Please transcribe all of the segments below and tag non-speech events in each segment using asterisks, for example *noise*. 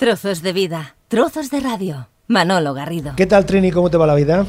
Trozos de vida, trozos de radio. Manolo Garrido. ¿Qué tal, Trini? ¿Cómo te va la vida?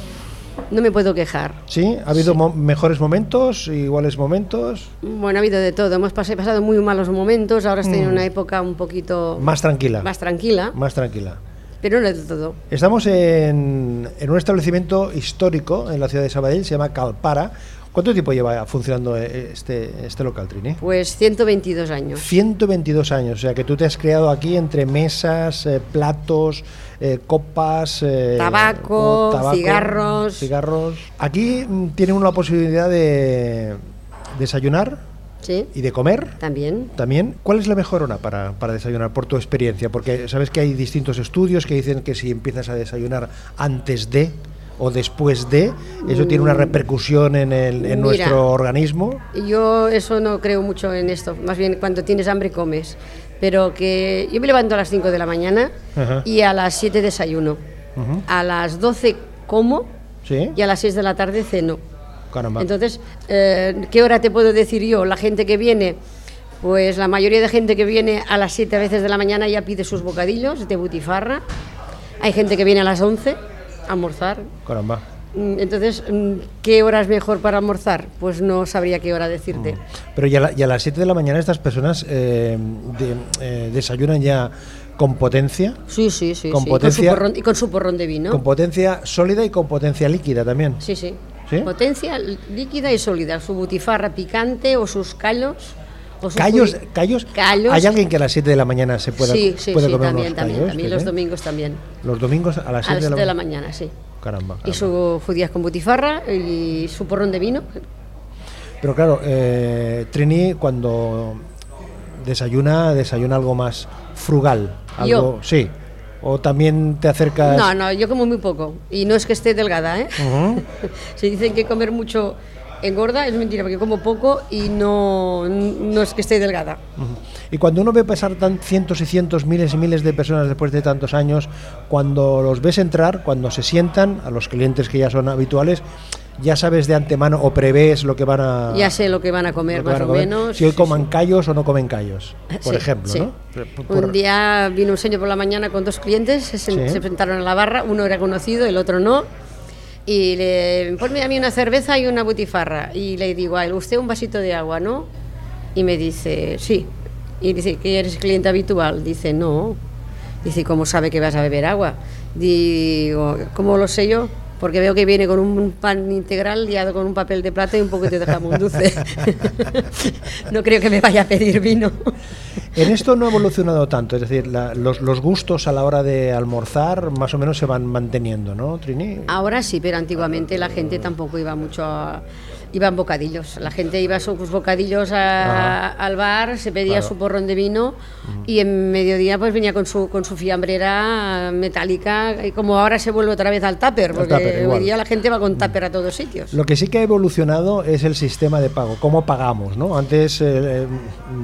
No me puedo quejar. ¿Sí? ¿Ha habido mo- mejores momentos, iguales momentos? Bueno, ha habido de todo. Hemos pas- pasado muy malos momentos. Ahora estoy en una época un poquito Mm. Más tranquila. más tranquila, Más tranquila. pero no de todo. Estamos en, en un establecimiento histórico en la ciudad de Sabadell, se llama Calpara. ¿Cuánto tiempo lleva funcionando eh, este, este local, Trini? Pues 122 años. 122 años, o sea que tú te has creado aquí entre mesas, eh, platos, eh, copas, eh, Tabaco, cigarros. cigarros. Aquí mm, tienen una posibilidad de desayunar ¿Sí? y de comer También. también. ¿Cuál es la mejor hora para, para desayunar por tu experiencia? Porque sabes que hay distintos estudios que dicen que si empiezas a desayunar antes de o después de, eso tiene una repercusión en, el, en Mira. nuestro organismo. Yo eso no creo mucho en esto. Más bien cuando tienes hambre comes. Pero que yo me levanto a las 5 de la mañana Ajá. y a las 7 desayuno. Ujú. A las 12 como ¿Sí? y a las 6 de la tarde ceno. Caramba. Entonces, eh, ¿qué hora te puedo decir yo? La gente que viene, pues la mayoría de gente que viene a las 7 veces de la mañana ya pide sus bocadillos de butifarra. Hay gente que viene a las 11 a almorzar. Caramba. Mm, Entonces, mm, ¿qué hora es mejor para almorzar? Pues no sabría qué hora decirte. Pero ya, la- y a las 7 de la mañana estas personas eh, de- eh, desayunan ya con potencia, Sí, sí, sí. Con sí. potencia- su porrón, y con su porrón de vino. con potencia sólida y con potencia líquida también. Sí, sí. ¿Sí? Potencia líquida y sólida. Su butifarra picante o sus callos. Callos, callos, Callos. ¿Hay alguien que a las 7 de la mañana se pueda, sí, sí, puede sí, comer también, unos también, callos? también ¿sí? los domingos también. Los domingos a las A 7 las de, 7 de la la mañana, sí. Caramba, Y su judías con butifarra y su porrón de vino. Pero claro, eh, Trini cuando desayuna, desayuna algo más frugal. Algo, Yo. Sí. O también te acercas... No, no, yo como muy poco. Y no es que esté delgada, ¿eh? *laughs* Si dicen que comer mucho engorda, es mentira, porque como poco y no, no es que esté delgada. Y cuando uno ve pasar tan cientos y cientos, miles y miles de personas después de tantos años, cuando los ves entrar, cuando se sientan, a los clientes que ya son habituales, ya sabes de antemano o prevés lo que van a, Ya sé lo que van a comer, más a o comer, menos. Si hoy coman sí. callos o no comen callos, *laughs* por Sí, ejemplo, sí. ¿no? Por- Un día vino un señor por la mañana con dos clientes, se, Sí. se sentaron a la barra, uno era conocido, el otro no. Y le ponme a mí una cerveza y una butifarra. Y le digo ¿usted un vasito de agua, no? Y me dice, sí. Y dice, ¿que eres cliente habitual? Dice, no. Dice, ¿cómo sabe que vas a beber agua? Digo, ¿cómo lo sé yo? Porque veo que viene con un pan integral liado con un papel de plata y un poquito de jamón dulce. *laughs* no creo que me vaya a pedir vino. En esto no ha evolucionado tanto, es decir, la- los, los gustos a la hora de almorzar más o menos se van manteniendo, ¿no, Trini? Ahora sí, pero antiguamente la gente tampoco iba mucho a... Iban bocadillos, la gente iba a sus bocadillos a- al bar, se pedía Claro. su porrón de vino y en mediodía pues venía con su, con su fiambrera metálica y como ahora se vuelve otra vez al tupper, porque tupper, igual. hoy día la gente va con tupper a todos sitios. Lo que sí que ha evolucionado es el sistema de pago, cómo pagamos, ¿no? Antes eh, eh,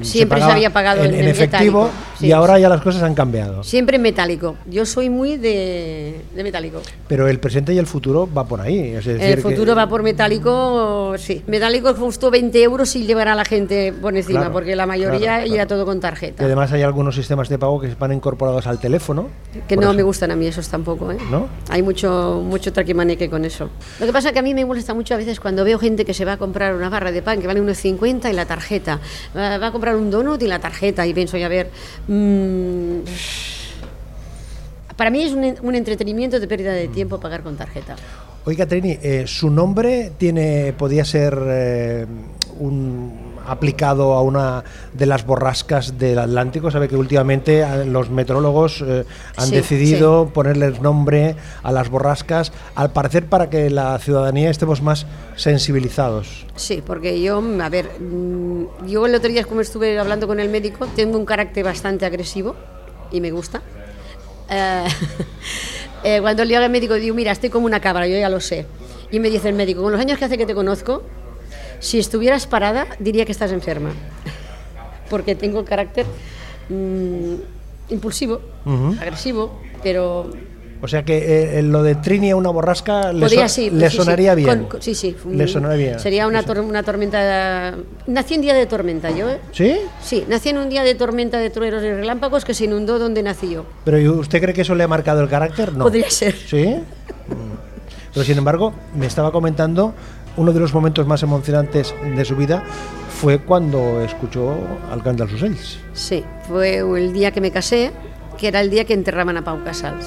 Siempre se había pagado en, en en efectivo sí. y ahora ya las cosas han cambiado. Siempre metálico, yo soy muy de, de metálico. Pero el presente y el futuro va por ahí. Es decir, El que- futuro va por metálico, sí. Metálico costó 20 euros y llevará a la gente por encima, Claro, porque la mayoría claro, irá todo con Y tarjeta. además hay algunos sistemas de pago que van incorporados al teléfono. Que no me gustan a mí esos tampoco, ¿eh? ¿No? Hay mucho, mucho traquimaneque con eso. Lo que pasa es que a mí me molesta mucho a veces cuando veo gente que se va a comprar una barra de pan que vale unos 50 y la tarjeta. Va a comprar un donut y la tarjeta. Y pienso, y a ver. mm, para mí es un, un entretenimiento de pérdida de tiempo pagar con tarjeta. Oiga, Trini, eh, su nombre tiene, podía ser eh, un aplicado a una de las borrascas del Atlántico. Sabe que últimamente eh, los meteorólogos eh, han Sí, decidido ponerles nombre a las borrascas, al parecer para que la ciudadanía estemos más sensibilizados. Sí, porque yo, a ver, mm, yo el otro día como estuve hablando con el médico, tengo un carácter bastante agresivo y me gusta. *laughs* Eh, cuando le hago al médico digo, mira, estoy como una cabra, yo ya lo sé. Y me dice el médico, con los años que hace que te conozco, si estuvieras parada diría que estás enferma. *laughs* Porque tengo carácter mm, impulsivo, agresivo, pero O sea que eh, lo de Trini a una borrasca le, Podría, so- sí, le sí, sí. sonaría bien. Con- sí, sí. Le sonaría bien. Sería una, tor- una tormenta. Nací en día de tormenta, yo, ¿eh? ¿Sí? Sí, nací en un día de tormenta de truenos y relámpagos que se inundó donde nací yo. ¿Pero ¿y usted cree que eso le ha marcado el carácter? No. Podría ser. ¿Sí? Mm. Pero sin embargo, me estaba comentando, uno de los momentos más emocionantes de su vida fue cuando escuchó al cant dels ocells. Sí, fue el día que me casé, que era el día que enterraban a Pau Casals.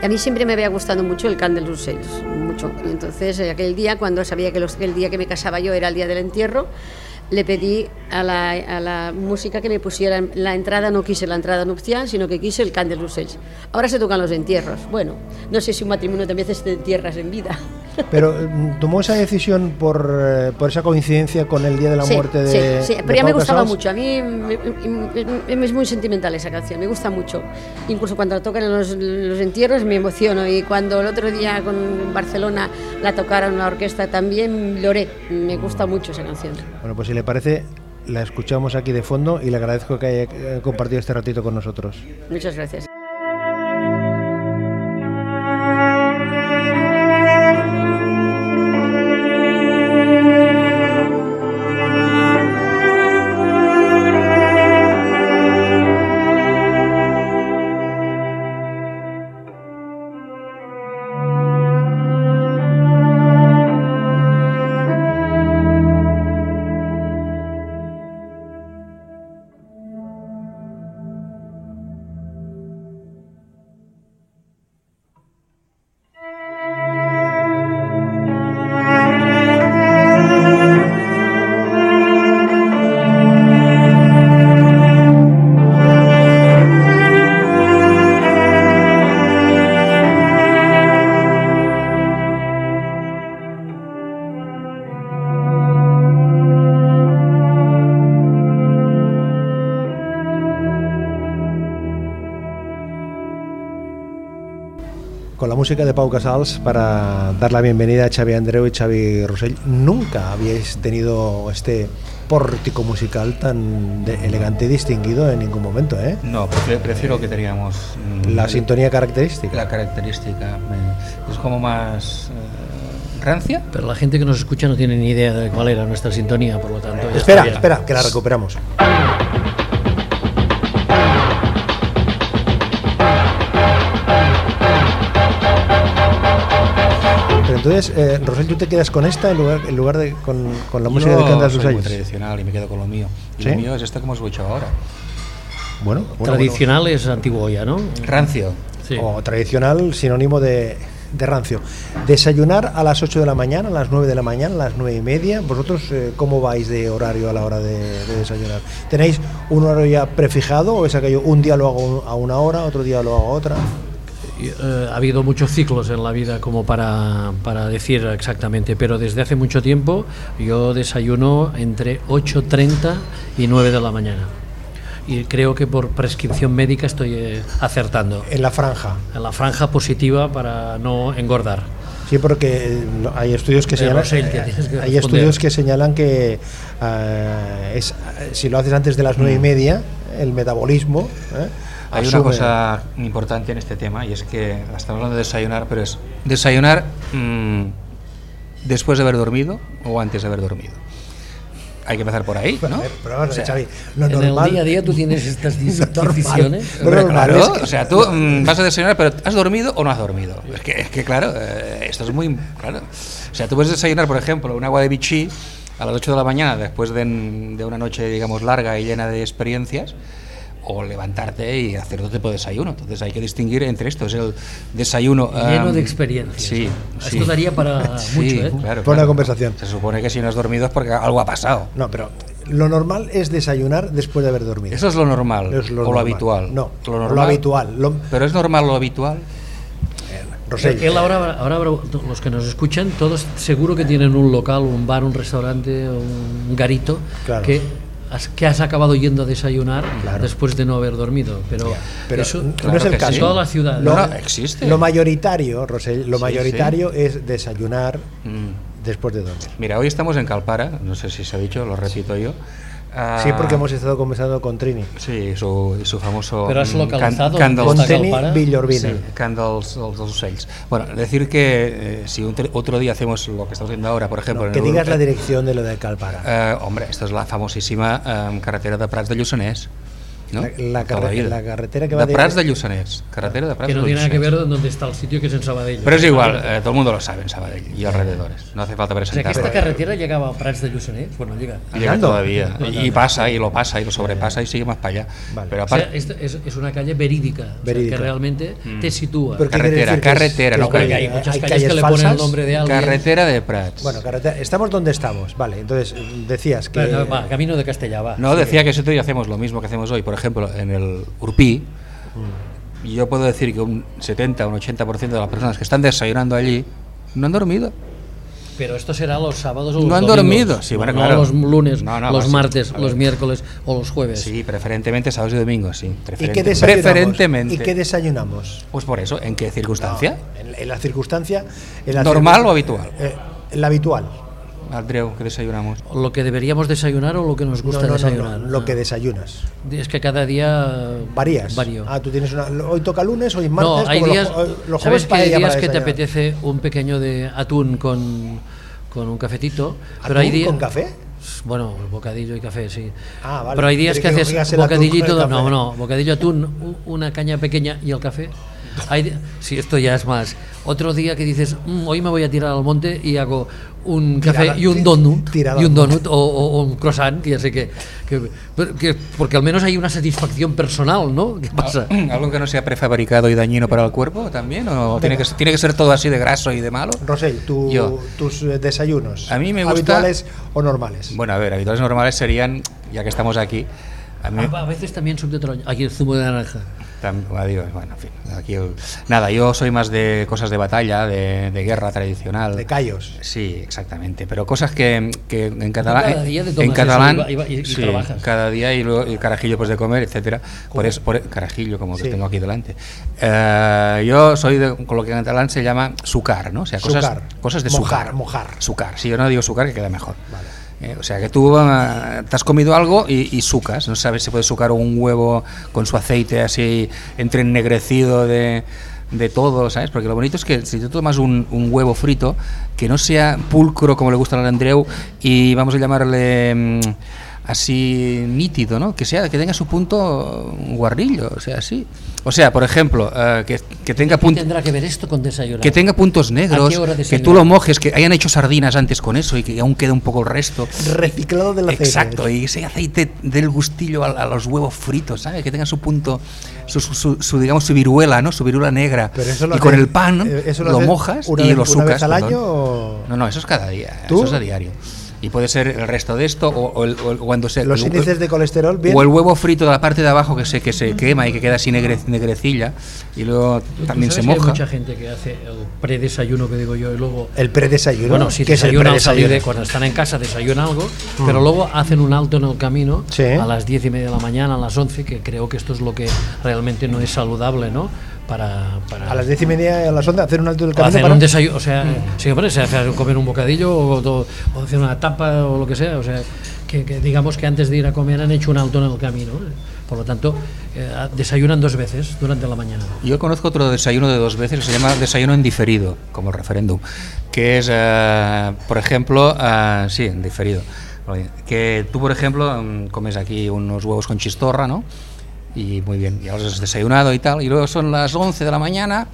A mí siempre me había gustado mucho el cant dels ocells, mucho. Y entonces, eh, aquel día, cuando sabía que, los- el día que me casaba yo era el día del entierro, le pedí a la, música que me pusiera la entrada, no quise la entrada nupcial, sino que quise el cant dels ocells. Ahora se tocan los entierros. Bueno, no sé si un matrimonio también se entierras en vida. Pero mm, tomó esa decisión por, eh, por esa coincidencia con el día de la sí, muerte de. Sí, sí, de pero ya me gustaba Casals. mucho. A mí me- me- es muy sentimental esa canción, me gusta mucho. Incluso cuando la tocan en los, los entierros me emociono. Y cuando el otro día con Barcelona la tocaron la orquesta también lloré. Me gusta mucho esa canción. Bueno, pues si le parece, la escuchamos aquí de fondo y le agradezco que haya eh, compartido este ratito con nosotros. Muchas gracias. Música de Pau Casals para dar la bienvenida a Xavi Andreu y Xavi Rosell. Nunca habíais tenido este pórtico musical tan de- elegante y distinguido en ningún momento, ¿eh? No, prefiero, que teníamos mm, La sintonía característica. la característica. Es como más eh, rancia. Pero la gente que nos escucha no tiene ni idea de cuál era nuestra sintonía, por lo tanto. ya Espera, espera, que la recuperamos. Entonces, eh, Rosell, ¿tú te quedas con esta en lugar, en lugar de con, con la música Yo de Candas soy muy años? tradicional y me quedo con lo mío. Y ¿Sí? Lo mío es esto que hemos escuchado ahora. Bueno, bueno, Tradicional es antiguo ya, ¿no? Rancio. Sí. O tradicional, sinónimo de, de rancio. Desayunar a las 8 de la mañana, a las 9 de la mañana, a las 9 y media. ¿Vosotros eh, cómo vais de horario a la hora de, de desayunar? ¿Tenéis un horario ya prefijado o es aquello un día lo hago a una hora, otro día lo hago a otra? Eh, ha habido muchos ciclos en la vida como para, para decir exactamente, pero desde hace mucho tiempo yo desayuno entre 8.30 y 9 de la mañana. Y creo que por prescripción médica estoy eh, acertando. En la franja. En la franja positiva para no engordar. Sí, porque eh, hay estudios que Eh, señalan, que eh, hay estudios que señalan que eh, es, eh, si lo haces antes de las nueve y media, el metabolismo. eh, Hay asume- una cosa importante en este tema y es que estamos hablando de desayunar, pero es desayunar mm, después de haber dormido o antes de haber dormido. Hay que empezar por ahí, ¿no? Pero vamos O sea, Xavi, lo en normal, el día a día tú tienes estas *laughs* decisiones. Normal claro, es que- o sea, tú *laughs* mm, vas a desayunar, pero ¿has dormido o no has dormido? Es que, es que claro, eh, esto es muy claro. O sea, tú puedes desayunar, por ejemplo, un agua de bichí a las 8 de la mañana después de, de una noche, digamos, larga y llena de experiencias, o levantarte y hacer otro tipo de desayuno. Entonces hay que distinguir entre esto. Es el desayuno... Lleno de experiencias. Sí, Esto daría para *laughs* Sí, mucho, ¿eh? claro, conversación. Se supone que si no has dormido es porque algo ha pasado. No, pero lo normal es desayunar después de haber dormido. Eso es lo normal, Es lo o lo habitual. No, lo, lo normal, habitual, lo- Pero es normal lo habitual. Rosell, Él ahora, ahora los que nos escuchan, todos seguro que tienen un local, un bar, un restaurante, un garito Claro. que, has, que has acabado yendo a desayunar Claro. después de no haber dormido. Pero, pero eso no claro es el caso. sí. en toda la ciudad. Lo, No, no, existe. lo mayoritario, Rosell, lo Sí, mayoritario es desayunar Mm. después de dormir. Mira, hoy estamos en Calpara, no sé si se ha dicho, lo repito yo. Ah, Sí, porque hemos estado conversando con Trini. Sí, su, su famoso... Pero has mm, localizado can- dónde Con Trini? Villorbina. Sí, candles dels dels ocells. Bueno, decir que eh, si un otro día hacemos lo que estamos haciendo ahora, por ejemplo... No, que el- digas la dirección de lo de Calpara. Eh, hombre, esta es la famosísima eh, carretera de Prats de Lluçanès. ¿No? La- la carre- la carretera que va de Prats de Lluçanès. Carretera de Prats Que no tiene nada que ver donde está el sitio que es en Sabadell. Pero es igual, eh, todo el mundo lo sabe en Sabadell y alrededores. No hace falta O sea, esta carretera llegaba a Prats de Lluçanès. Bueno, llega. Llega todavía. Y pasa, y lo pasa, y lo sobrepasa, y sigue más para allá. Vale. Pero O sea, aparte... es, es una calle verídica, o sea, Verídica. que realmente te sitúa. Pero ¿qué quiere carretera, carretera, no calle. hay muchas hay calles, que le ponen el nombre de alguien. Carretera de Prats. Bueno, carretera, estamos donde estamos, vale. Entonces, decías que. Camino de Castellá, va. No, decía que otro día hacemos lo mismo que hacemos hoy, por ejemplo, en el Urpí, yo puedo decir que un 70 o un 80% de las personas que están desayunando allí no han dormido. Pero esto será los sábados o los No han domingos. dormido, sí, bueno, no claro. los lunes, No, no, los martes, los miércoles o los jueves. Sí, preferentemente sábados y domingos, sí. ¿Y qué desayunamos? preferentemente. ¿Y qué desayunamos? Pues por eso, ¿en qué circunstancia? En, en la circunstancia. en la ¿Normal circun- o habitual? Eh, en la habitual. Andreu, ¿qué desayunamos? Lo que deberíamos desayunar o lo que nos No, gusta no, no, desayunar. no, lo que desayunas. Es que cada día Varías. varío. Ah, tú tienes una. Hoy toca lunes, hoy es martes. no, hay como días, los, los ¿sabes que hay días que te apetece un pequeño de atún con, con un cafetito? Pero ¿Atún hay días con café? Bueno, bocadillo y café, sí. Ah, vale. Pero hay días que que haces café. No, no, bocadillo, atún, una caña pequeña y el café. Hay, sí, esto ya es más. Otro día que dices, "Mm, hoy me voy a tirar al monte y hago un Tirada- café y un donut. tirada Y un donut o, o- un croissant, que ya sé que, que- que- Porque al menos hay una satisfacción personal, ¿no? ¿Qué pasa? *clears throat* ¿Algo que no sea prefabricado y dañino para el cuerpo también? ¿O tiene que, tiene que ser todo así de graso y de malo? Rosell, tu- Yo. tus eh, desayunos. A mí me gusta- ¿Habituales o normales? Bueno, a ver, habituales normales serían, ya que estamos aquí, a mí, A veces también sumo de troño. Aquí el zumo de naranja. Tam- adiós, bueno, en fin, aquí el- nada, yo soy más de cosas de batalla, de, de guerra tradicional. De callos. Sí, exactamente, pero cosas que, que en catalán, cada día te en tomas catalán, eso y y- y sí, trabajas. cada día y luego el carajillo pues de comer, etcétera. Por eso, por, carajillo como Sí. que tengo aquí delante. Eh, yo soy de, con lo que en catalán se llama sucar, ¿no? O sea, cosas, Sucar. cosas de Mojar, sucar. mojar. Sucar. Si yo no digo sucar, que queda mejor. Eh, o sea, que tú ah, te has comido algo y, y sucas. No sabes si puedes sucar un huevo con su aceite así entre ennegrecido de, de todo, ¿sabes? Porque lo bonito es que si tú tomas un, huevo frito, que no sea pulcro como le gusta al Andreu y vamos a llamarle mm, así nítido, ¿no? Que sea que tenga su punto guarrillo, o sea, así. O sea, por ejemplo, eh, que, que tenga ¿Qué punto tendrá que ver esto con desayunar? que tenga puntos negros, ¿A qué hora que tú lo mojes, que hayan hecho sardinas antes con eso y que aún quede un poco el resto. Reciclado del aceite. Exacto, y ese aceite del gustillo a, a los huevos fritos, ¿sabes? Que tenga su punto, su, su- su- su, digamos, su viruela, ¿no? Su viruela negra. Pero eso lo y con el pan eh, eso lo, haces mojas una y vez- lo una sucas. vez al año o- No, no, eso es cada día, ¿Tú? eso es a diario. Y puede ser el resto de esto o, o el- o el- cuando se... Los el- índices de colesterol, bien. O el huevo frito de la parte de abajo que se, que se quema y que queda así negre- negrecilla y luego ¿Tú también se moja. Hay mucha gente que hace el predesayuno que digo yo y luego El predesayuno. Bueno, si ¿Qué es desayunan al salir de predesayuno? cuando están en casa desayunan algo, pero luego hacen un alto en el camino Sí. a las diez y media de la mañana, a las 11, que creo que esto es lo que realmente no es saludable, ¿no? Para, para A las diez y media a las once hacer un alto del camino hacer para- un desayuno, o sea, sí, hombre, se hace comer un bocadillo o, o- o hacer una tapa o lo que sea, o sea, que, que digamos que antes de ir a comer han hecho un alto en el camino, ¿eh? por lo tanto, eh, desayunan dos veces durante la mañana. Yo conozco otro desayuno de dos veces que se llama desayuno en diferido, como el referéndum, que es, eh, por ejemplo, eh, sí, en diferido, que tú, por ejemplo, mm, comes aquí unos huevos con chistorra, ¿no? Y muy bien, ya los has desayunado y tal, y luego son las 11 de la mañana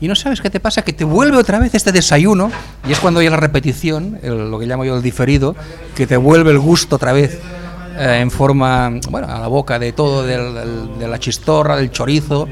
y no sabes qué te pasa, que te vuelve otra vez este desayuno, y es cuando hay la repetición, el- lo que llamo yo el diferido, que te vuelve el gusto otra vez eh, en forma, bueno, a la boca de todo, del- del- de la chistorra, del chorizo,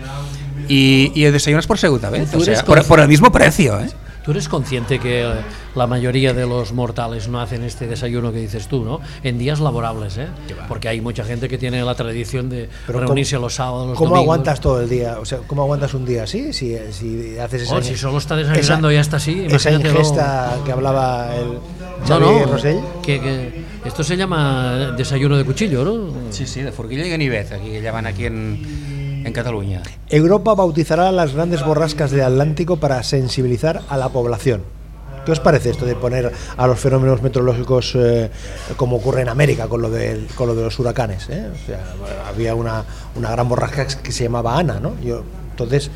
y, y desayunas por segunda vez, o sea, por, por el mismo precio, ¿eh? ¿Tú eres consciente que eh, la mayoría de los mortales no hacen este desayuno que dices tú, ¿no? En días laborables, ¿eh? Porque hay mucha gente que tiene la tradición de Pero reunirse ¿cómo- los sábados, los ¿Cómo domingos. aguantas todo el día? O sea, ¿cómo aguantas un día así? Si, si haces esa, Oh, si solo está desayunando esa- y ya está así, Esa ingesta que hablaba el No, Xavi no, Rosell. que, que esto se llama desayuno de cuchillo, ¿no? Sí, sí, de Forquilla y Ganivet, aquí que llaman aquí en, en Cataluña. Europa bautizará las grandes borrascas del Atlántico para sensibilizar a la población. ¿Qué os parece esto de poner a los fenómenos meteorológicos eh, como ocurre en América con lo, de los huracanes? eh? O sea, había una, gran borrasca que se llamaba Ana, ¿no? Entonces,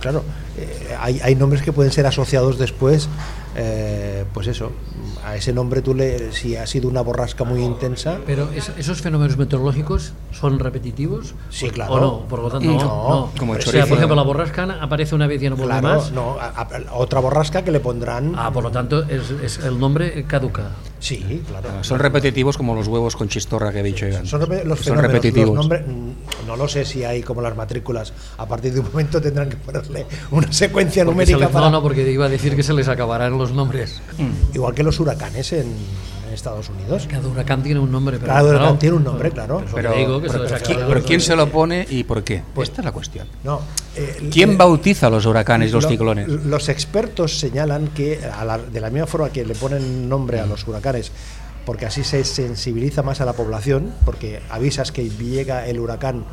claro, eh, hay, hay nombres que pueden ser asociados después, eh, pues eso, a ese nombre tú le, si ha sido una borrasca muy intensa, Pero es- esos fenómenos meteorológicos son repetitivos. Sí, Por- claro. O no, por lo tanto, no. No, no. como el o sea, por ejemplo, la borrasca aparece una vez y ya no vuelve claro, más. no, a- a- otra borrasca que le pondrán... Ah, por lo tanto, es, es- el nombre caduca. Sí, claro. Son repetitivos como los huevos con chistorra que he dicho Iván. Son los Son repetitivos. los nombres, no lo sé si hay como las matrículas. A partir de un momento tendrán que ponerle una secuencia Porque se numérica les- para, no, no, porque iba a decir que se les acabarán los nombres. igual que los huracanes en, en Estados Unidos. Cada huracán tiene un nombre. Pero, Cada huracán claro, tiene un nombre, claro. Pero, digo, que se pero- acabarán ¿quién, pero ¿quién se lo pone y por qué? Esta es la cuestión. No. eh, ¿Quién eh, bautiza los huracanes y los lo- ciclones? Los expertos señalan que a la- de la misma forma que le ponen nombre a los huracanes, porque así se sensibiliza más a la población, porque avisas que llega el huracán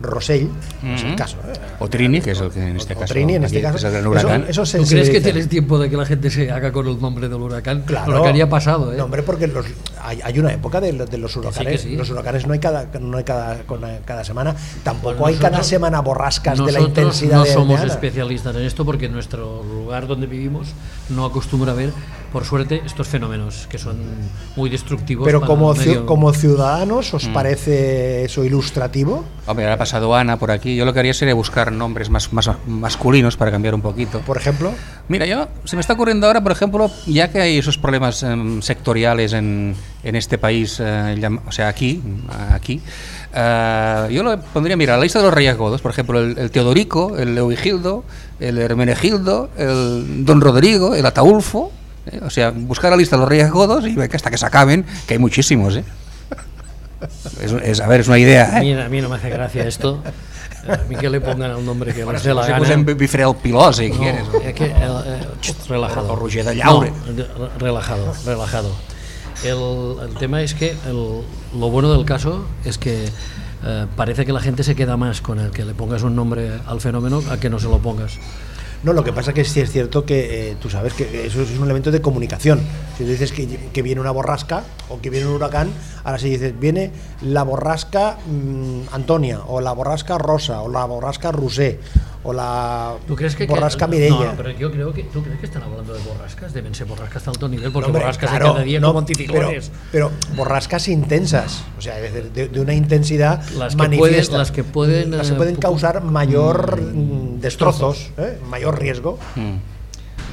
Rosell, no es el caso. ¿eh? O Trini, que es el que en O- este o caso Trini, en este caso. es el gran Eso- huracán. eso ¿Tú crees que tienes tiempo de que la gente se haga con el nombre del huracán? Claro. Lo que haría pasado, ¿eh? No, hombre, porque los- hay, hay una época de, los- de los huracanes. que sí. Los huracanes no hay cada, no hay cada, con- cada semana. Tampoco Bueno, hay cada nosotros- semana borrascas de la intensidad no de- de somos Ana. especialistas en esto porque nuestro lugar donde vivimos no acostumbra a ver, por suerte, estos fenómenos que son muy destructivos. Pero para como, medio. como ciudadanos, ¿os Mm. parece eso ilustrativo? Hombre, ahora ha pasado Ana por aquí. Yo lo que haría sería buscar nombres más, más masculinos para cambiar un poquito. Por ejemplo, Mira, yo se me está ocurriendo ahora, por ejemplo, ya que hay esos problemas em, sectoriales en, en este país, eh, o sea, aquí, aquí, eh, yo lo pondría, mira, la lista de los reyes godos, por ejemplo, el, el Teodorico, el Leovigildo, el Hermenegildo, el Don Rodrigo, el Ataulfo, eh, o sea, buscar la lista de los reyes godos y ver que hasta que se acaben, que hay muchísimos, ¿eh? *laughs* Es, es- a ver, es una idea, A mí, ¿eh? a mí no me hace gracia esto. A mí que le pongan el nombre que les dé la Se gana. pusen Bifrel Piló, si No, quieres. es que, eh, eh, ch, relajado. Roger de Llaure. No, relajado, relajado. El, el tema es que el- lo bueno del caso es que eh, parece que la gente se queda más con el que le pongas un nombre al fenómeno a que no se lo pongas. No, lo que pasa que sí es cierto que eh, tú sabes que eso es un elemento de comunicación. Si tú dices que, que viene una borrasca o que viene un huracán, ahora si dices viene la borrasca mm, Antonia o la borrasca Rosa o la borrasca Rusé o la ¿Tú crees que borrasca que, Mireia. No, pero yo creo que tú crees que están hablando de borrascas, deben ser borrascas de alto nivel porque Hombre, borrascas claro, de cada día no, como pero, borrascas intensas, o sea, de, de una intensidad Las que manifiesta. pueden- las que pueden, Las que eh, pueden pu- causar mayor mm, destrozos, ¿eh? mayor riesgo. Mm.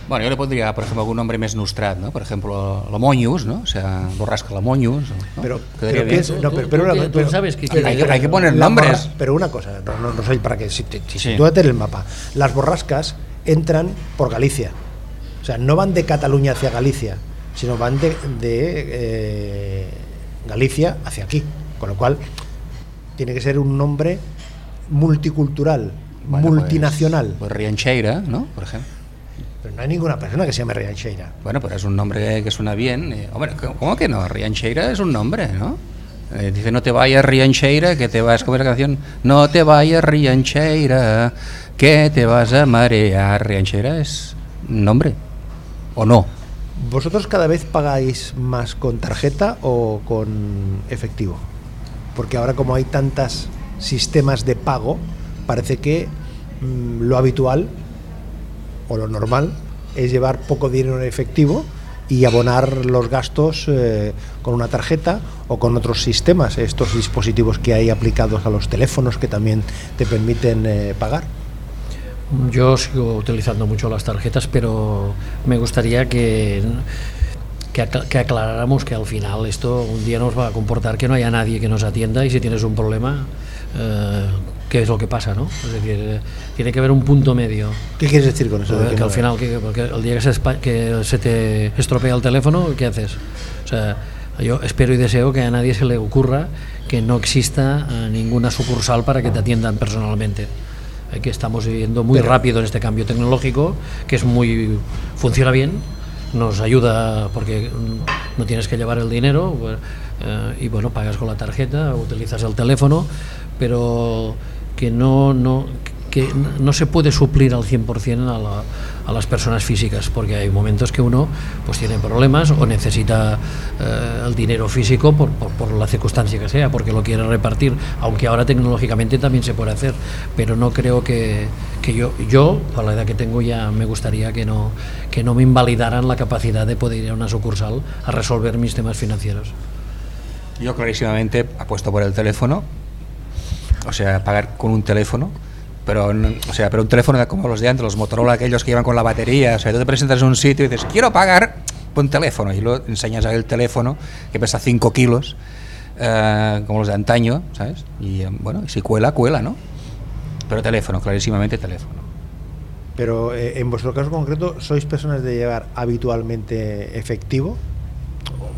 Bueno, yo le pondría, por ejemplo, algún nombre més nostrat, no? Por ejemplo, la ¿no? O sea, borrasca la. Pero, pero no, pero, pero tú tú sabes que hay, que, hay que poner nombres. borra- pero una cosa, no, no, no sé para que si te, si Sí. en el mapa. Las borrascas entran por Galicia. O sea, no van de Cataluña hacia Galicia, sino van de, de, eh, Galicia hacia aquí. Con lo cual, tiene que ser un nombre multicultural, Bueno, pues- multinacional. Pues, Riancheira, ¿no? Por ejemplo. Pero no hay ninguna persona que se llame Riancheira. Bueno, pero es un nombre que suena bien. eh, hombre, ¿cómo que no? Riancheira es un nombre, ¿no? Eh, dice, no te vayas Riancheira, que te vas, ¿cómo es la canción? No te vayas Riancheira, que te vas a marear. Riancheira es nombre, ¿o no? ¿Vosotros cada vez pagáis más con tarjeta o con efectivo? Porque ahora como hay tantos sistemas de pago, parece que mm, lo habitual o lo normal es llevar poco dinero en efectivo y abonar los gastos eh, con una tarjeta o con otros sistemas, estos dispositivos que hay aplicados a los teléfonos que también te permiten eh, pagar. Yo sigo utilizando mucho las tarjetas, pero me gustaría que, que, acla- que aclaráramos que al final esto un día nos va a comportar que no haya nadie que nos atienda y si tienes un problema, eh, ¿qué es lo que pasa? ¿no? Es decir, eh, tiene que haber un punto medio. ¿Qué quieres decir con eso? de Eh, que que no- al final, que, porque el día que se, que se te estropea el teléfono, ¿qué haces? O sea, yo espero y deseo que a nadie se le ocurra que no exista eh, ninguna sucursal para que te atiendan personalmente. Eh, que estamos viviendo muy Pero- rápido en este cambio tecnológico, que es muy funciona bien, nos ayuda porque mm, no tienes que llevar el dinero pues, eh, y bueno, pagas con la tarjeta, utilizas el teléfono, pero que no, no que no se puede suplir al 100% a, a las personas físicas, porque hay momentos que uno pues tiene problemas o necesita eh, el dinero físico por, por- la circunstancia que sea, porque lo quiere repartir, aunque ahora tecnológicamente también se puede hacer, pero no creo que, que yo, yo, por la edad que tengo, ya me gustaría que no, que no me invalidaran la capacidad de poder ir a una sucursal a resolver mis temas financieros. Yo clarísimamente apuesto por el teléfono, o sea, pagar con un teléfono, pero, o sea, pero un teléfono como los de antes, los Motorola, aquellos que iban con la batería, o sea, tú te presentas en un sitio y dices, quiero pagar con teléfono, y luego enseñas ahí el teléfono que pesa 5 kilos, eh, como los de antaño, ¿sabes? Y eh, bueno, si cuela, cuela, ¿no? Pero teléfono, clarísimamente teléfono. Pero eh, en vuestro caso concreto, ¿sois personas de llevar habitualmente efectivo?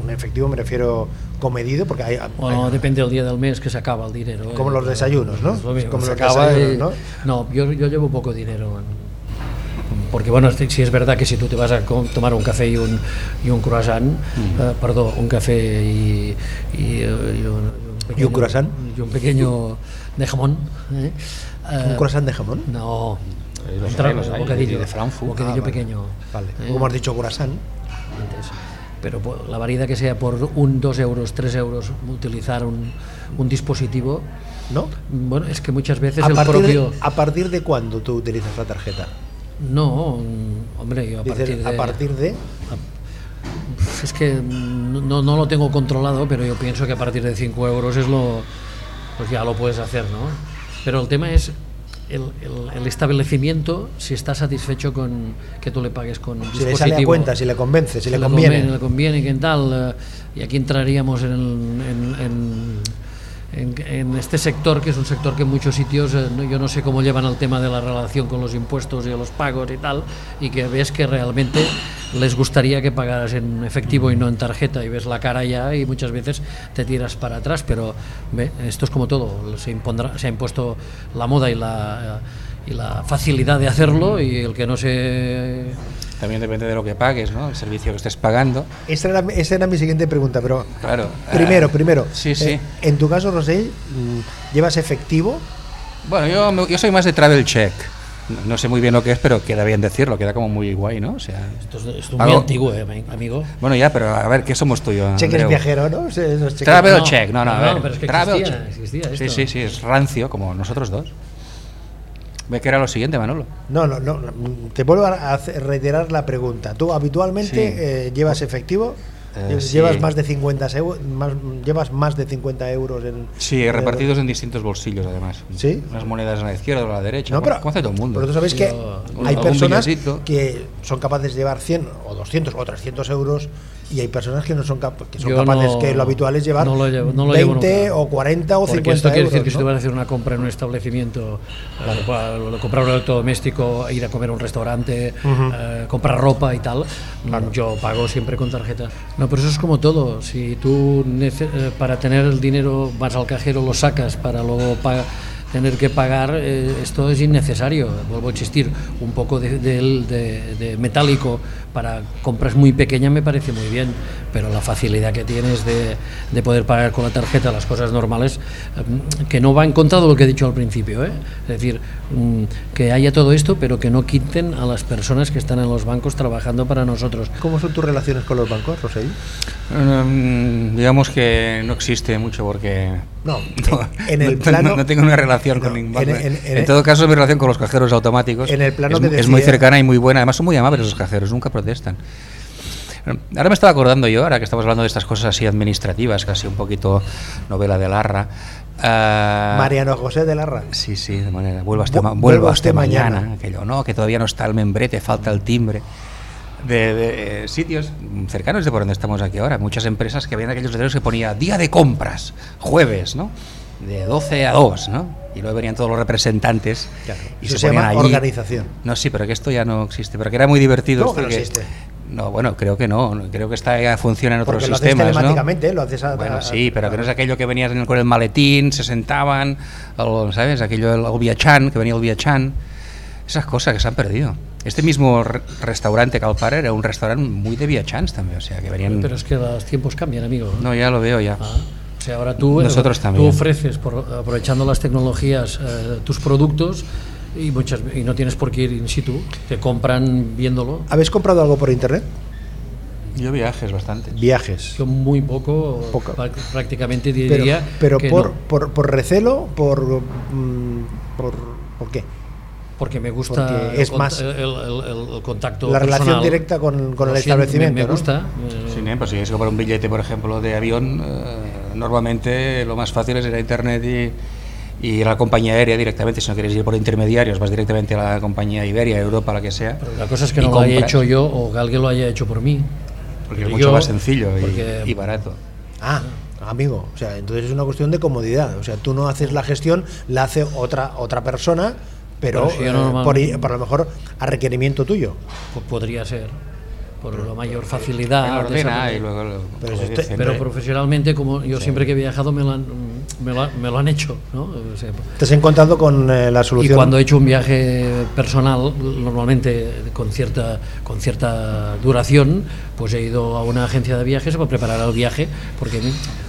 Un efectivo me refiero comedido, porque hay, Bueno, hay- depende del día del mes que se acaba el dinero. ¿eh? Como los desayunos, ¿no? Es lo mismo, Como se los acaba desayunos, ¿no? yo, yo llevo poco dinero. en- porque bueno, si es verdad que si tú te vas a tomar un café y un, y un croissant, Mm. eh, perdón, un café y, y, eh, y un, ¿Y un croissant? Y un pequeño de jamón. ¿eh? un Eh, croissant de jamón. No, Los un bocadillo, de Frankfurt. bocadillo Ah, vale. pequeño. Vale, ¿eh? como has dicho, croissant. antes. Pero por la variedad que sea por un, dos euros, tres euros, utilizar un, un dispositivo, ¿No? bueno, es que muchas veces ¿A el propio... de, ¿A partir de cuándo tú utilizas la tarjeta? No, mm, hombre, yo a Dices, partir de... a partir de... Es que no, no lo tengo controlado, pero yo pienso que a partir de 5 euros es lo... Pues ya lo puedes hacer, ¿no? Pero el tema es el, el- el establecimiento, si está satisfecho con que tú le pagues con un Si le sale a cuenta, si le convence, si le le conviene. le conviene, que tal. eh, y aquí entraríamos en- en- en- en este sector, que es un sector que en muchos sitios, eh, yo no sé cómo llevan el tema de la relación con los impuestos y los pagos y tal, y que ves que realmente les gustaría que pagaras en efectivo y no en tarjeta, y ves la cara ya y muchas veces te tiras para atrás, pero ve, esto es como todo, se, impondrá, se ha impuesto la moda y la, y la facilidad de hacerlo, y el que no se También depende de lo que pagues, ¿no? El servicio que estés pagando. Esa era, esa era mi siguiente pregunta, pero Claro. primero, eh, primero. Sí, sí. eh, en tu caso, Rosell, mm, ¿llevas efectivo? Bueno, yo, me- yo soy más de travel check. No, no sé muy bien lo que es, pero queda bien decirlo, queda como muy guay, ¿no? O sea, Esto es, esto es muy antiguo, eh, ami- amigo. bueno, ya, pero a ver, ¿qué somos tú y yo? Cheques viajero, ¿no? Cheques- Travel No, check, no, no, a no, ver. pero es que travel existía, check. existía sí, esto. sí, sí, es rancio, como nosotros dos. Ve que era lo siguiente, Manolo. No, no, no, te vuelvo a reiterar la pregunta. ¿Tú habitualmente Sí. eh, llevas efectivo? Eh, ¿Llevas sí. más de 50 euros, más, llevas más de 50 euros en Sí, en- repartidos en distintos bolsillos, además. ¿Sí? Unas monedas a la izquierda o a la derecha. No, pero, como hace todo el mundo. pero tú sabes que hay personas que son capaces de llevar 100 o 200 o 300 euros y hay personas que no son, cap- que son capaces, no- que lo habitual es llevar no lo llevo- no lo llevo 20 nunca. o 40 o Porque 50 esto quiere euros. decir que si tú vas a hacer una compra en un establecimiento, eh, para comprar un electrodoméstico, ir a comer a un restaurante, eh, comprar ropa y tal, mm, yo pago siempre con tarjeta. No, pero eso es como todo. Si tú eh, para tener el dinero vas al cajero, lo sacas para luego pa- tener que pagar, eh, esto es innecesario. Vuelvo a insistir, un poco de, de- de- de metálico para compras muy pequeñas me parece muy bien, pero la facilidad que tienes de, de poder pagar con la tarjeta las cosas normales, eh, que no va en contra de lo que he dicho al principio. ¿eh? Es decir, mm, que haya todo esto, pero que no quiten a las personas que están en los bancos trabajando para nosotros. ¿Cómo son tus relaciones con los bancos, Rosell? Mm, digamos que no existe mucho porque No, *laughs* no, en el no- plano- no, no tengo una relación No, con ningún banco. en- En, en- en- todo caso, mi relación con los cajeros automáticos En el plano es, que mu- es muy decía- cercana y muy buena. Además, son muy amables los cajeros, nunca protestan. Ahora me estaba acordando yo, ahora que estamos hablando de estas cosas así administrativas, casi un poquito novela de Larra. ah, Mariano José de Larra. Sí, sí, de manera. Vuelvo hasta, Vu- ma- vuelvo hasta mañana. mañana. Aquello, no, que todavía no está el membrete, falta el timbre. De, de, eh, sitios cercanos de por donde estamos aquí ahora. Muchas empresas que habían aquellos letreros que ponía día de compras, jueves, ¿no? De 12 a 2, ¿no? Y luego venían todos los representantes Claro, y eso se se ponían llama allí. organización. No, sí, pero que esto ya no existe. Pero que era muy divertido. ¿Cómo esto que no que- existe? No, bueno, creo que no. Creo que esta ya funciona en otros Porque lo haces sistemas, ¿no? telemáticamente, lo haces a- Bueno, sí, pero que no es aquello que venías en- con el maletín, se sentaban, o, ¿sabes? Aquello del el viachan, que venía el viachan. Esas cosas que se han perdido. Este mismo re- restaurante Calpar era un restaurante muy de viachans también, o sea, que venían... Pero es que los tiempos cambian, amigo. No, ya lo veo ya. Ah, o sea, ahora tú, eh, tú ofreces, por, aprovechando las tecnologías, eh, tus productos y, muchas, y no tienes por qué ir in situ, te compran viéndolo. ¿Habéis comprado algo por internet? Yo viajes bastante. Viajes. Yo muy poco, Poco. prá- prácticamente Pero, diría pero que por, no, por, por recelo, por, mm, por, ¿por qué? porque me gusta porque el es cont- más el, el- el contacto La relación personal. directa con, con el establecimiento. me, me ¿no? gusta. eh, Sí, pues si quieres comprar un billete, por ejemplo, de avión, eh, normalmente lo más fácil es ir a internet y, y ir a la compañía aérea directamente. Si no quieres ir por intermediarios, vas directamente a la compañía Iberia, Europa, la que sea. pero la cosa es que no lo haya hecho yo o que alguien lo haya hecho por mí. Porque es Yo- mucho más sencillo y, porque- y barato. Ah, amigo, o sea, entonces es una cuestión de comodidad. O sea, tú no haces la gestión, la hace otra otra persona, pero, Pero si yo eh, normal- por, por a lo mejor a requerimiento tuyo. Po- Podría ser, por la mayor facilidad. ordena y luego lo Pero usted-. Pero profesionalmente, como yo siempre que he viajado, me lo han, me lo, han- me lo han hecho. ¿no? O sea, Te has encontrado con eh, la y solución. cuando he hecho un viaje personal, normalmente con cierta, con cierta duración, pues he ido a una agencia de viajes para preparar el viaje, porque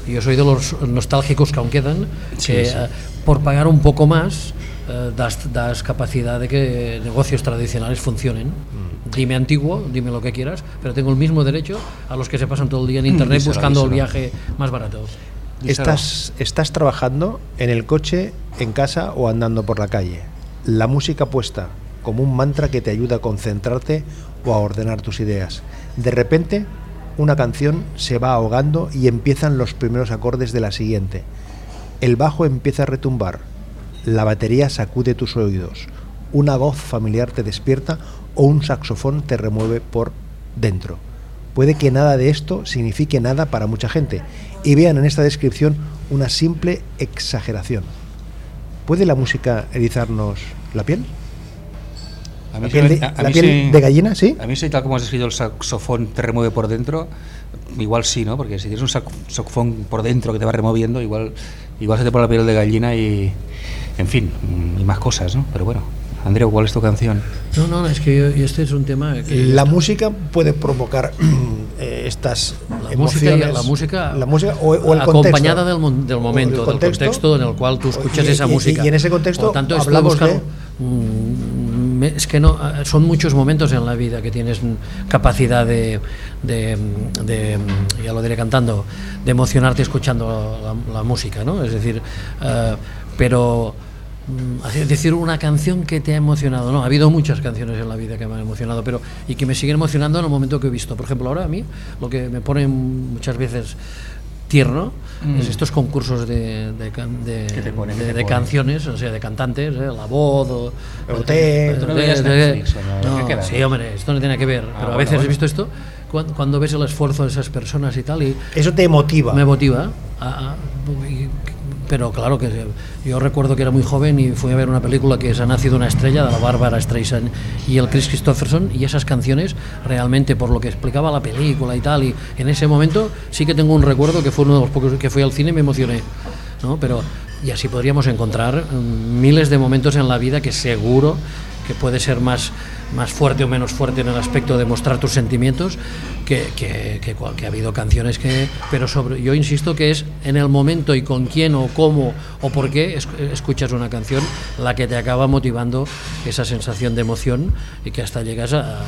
yo soy de los nostálgicos que aún quedan, Sí, que sí. eh, por pagar un poco más eh, das, das capacidad de que negocios tradicionales funcionen. Mm. Dime antiguo, dime lo que quieras, pero tengo el mismo derecho a los que se pasan todo el día en internet díselo, buscando el díselo. viaje más barato. Estás, estás trabajando en el coche, en casa o andando por la calle. La música puesta como un mantra que te ayuda a concentrarte o a ordenar tus ideas. De repente, una canción se va ahogando y empiezan los primeros acordes de la siguiente. El bajo empieza a retumbar. La batería sacude tus oídos. Una voz familiar te despierta o un saxofón te remueve por dentro. Puede que nada de esto signifique nada para mucha gente y vean en esta descripción una simple exageración. ¿Puede la música erizarnos la piel? A ¿La mí piel sí- de, a- a la mí piel sí- de gallina, sí? A mí sí, tal como has descrito el saxofón te remueve por dentro, igual sí, ¿no? Porque si tienes un saxofón por dentro que te va removiendo, igual, igual se te pone la piel de gallina y, en fin, y más cosas, ¿no? Pero bueno, Andreu, ¿cuál es tu canción? No, no, es que yo- este es un tema que... La música puede provocar *clears throat* eh, estas La música, emociones. la música, la música o, o el acompañada contexto. del, del momento, del contexto en el cual tú escuchas Y- esa y- música. y en ese contexto Por tanto, hablamos de- es que no, eh, son muchos momentos en la vida que tienes capacidad de, de, ya lo diré cantando, de emocionarte escuchando la, música, ¿no? Es decir, eh, pero mm, decir una canción que te ha emocionado, no, ha habido muchas canciones en la vida que me han emocionado, pero y que me siguen emocionando en el momento que he visto. Por ejemplo, ahora a mí lo que me pone muchas veces tierno es estos concursos de, de, can- de- ¿Qué te pone? de- ¿Qué te de pone? canciones, o sea, de cantantes, ¿eh? la voz o... Sí, hombre, esto no tiene que ver, pero a veces bueno. he visto esto cuando, cuando ves el esfuerzo de esas personas y tal y Eso te motiva. me motiva. a- a- y- pero claro que yo recuerdo que era muy joven y fui a ver una película que es Ha nacido una estrella de la Bárbara Streisand y el Chris Christopherson y esas canciones realmente por lo que explicaba la película y tal y en ese momento sí que tengo un recuerdo que fue uno de los pocos que fui al cine y me emocioné. ¿no? Pero y así podríamos encontrar mm, miles de momentos en la vida que seguro que puede ser más, más fuerte o menos fuerte en el aspecto de mostrar tus sentimientos, que, que, que ha habido canciones que... Pero sobre, yo insisto que es en el momento y con quién o cómo o por qué es- escuchas una canción la que te acaba motivando esa sensación de emoción y que hasta llegas a,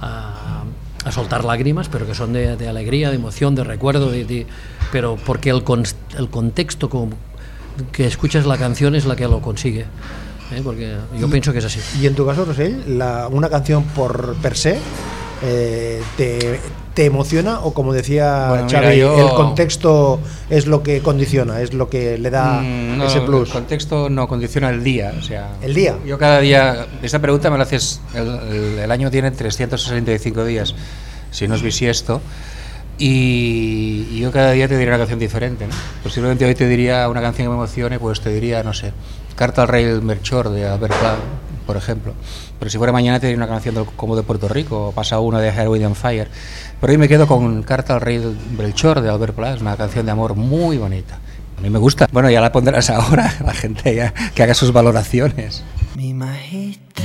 a- soltar lágrimas, pero que son de, alegría, de emoción, de recuerdo, pero porque el, cons- el contexto con que escuchas la canción es la que lo consigue. ¿Eh? Porque yo pienso que es así. Y en tu caso, Rosell, la, una canción por per se eh, te, te emociona o como decía Bueno, mira, Xavi, yo- el contexto es lo que condiciona, es lo que le da Mm, no, ese plus. El contexto no condiciona el día. O sea, ¿El día? Yo cada día, esta pregunta me la haces, el, el- el año tiene 365 días, si no es bisiesto, y, y yo cada día te diría una canción diferente. ¿no? Posiblemente hoy te diría una canción que me emocione, pues te diría, no sé, Carta al Rey del Melchor de Albert por ejemplo. Pero si fuera mañana te diría una canción como de Puerto Rico, o pasa una de Heroin and Fire. Pero hoy me quedo con Carta al Rey del Melchor de Albert Pla, es una canción de amor muy bonita. A mí me gusta. Bueno, ya la pondrás *laughs* ahora, la gente que haga sus valoraciones. Mi majestad,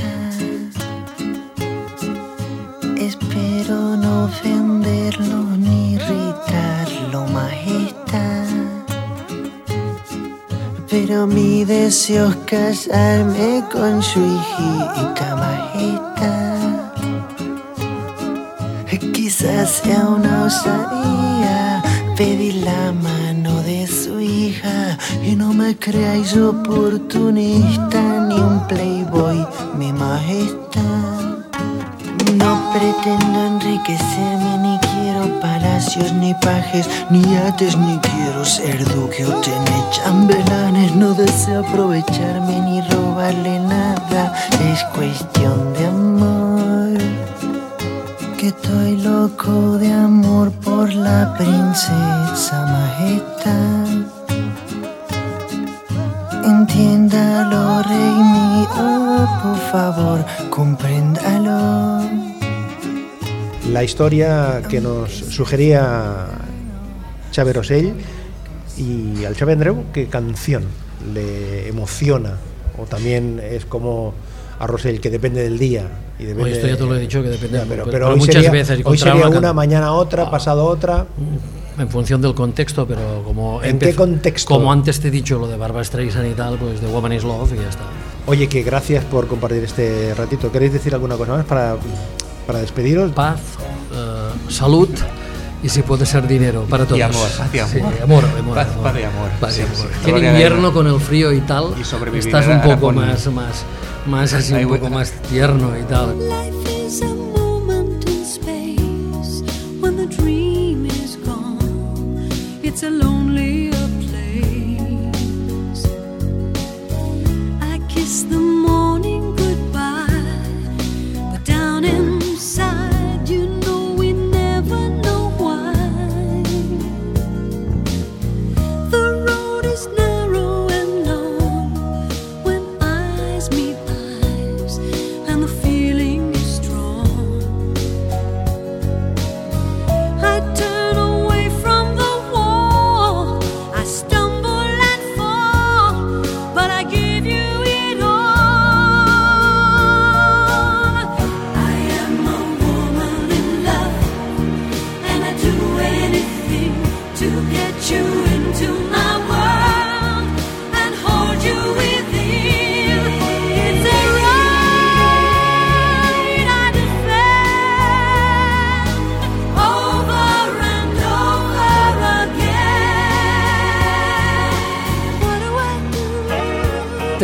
espero no ofenderlo Pero mi deseo es casarme con su hijita majita. Quizás sea una osadía pedir la mano de su hija y no me creáis oportunista ni un playboy, mi majestad. No pretendo enriquecerme, ni quiero palacios, ni pajes, ni yates, ni quiero ser duque o tener chambelanes. No deseo aprovecharme ni robarle nada, es cuestión de amor. Que estoy loco de amor por la princesa majestad. Entiéndalo, rey mío, por favor, compréndalo. La historia que nos sugería Xavier Rosell y al Xavier Andreu, ¿qué canción le emociona? O también es como a Rosell, que depende del día. Y depende, Oye, esto ya te lo he dicho, que depende Ya, pero, pero pero hoy muchas sería, veces hoy sería una una, mañana otra, pasado otra. en función del contexto, pero como ¿En qué contexto? Como antes te he dicho lo de Barbara Streisand y tal, pues The Woman is Love y ya está. Oye, que gracias por compartir este ratito. ¿Queréis decir alguna cosa más para, para despediros? Paz, eh, salud y si puede ser dinero para todos. Y amor, paz y amor. Sí, amor, amor, Paz- amor. paz y amor. Paz y Sí, amor. sí. Que en invierno con el frío y tal, Y estás un poco más, más, más así, un poco más tierno y tal.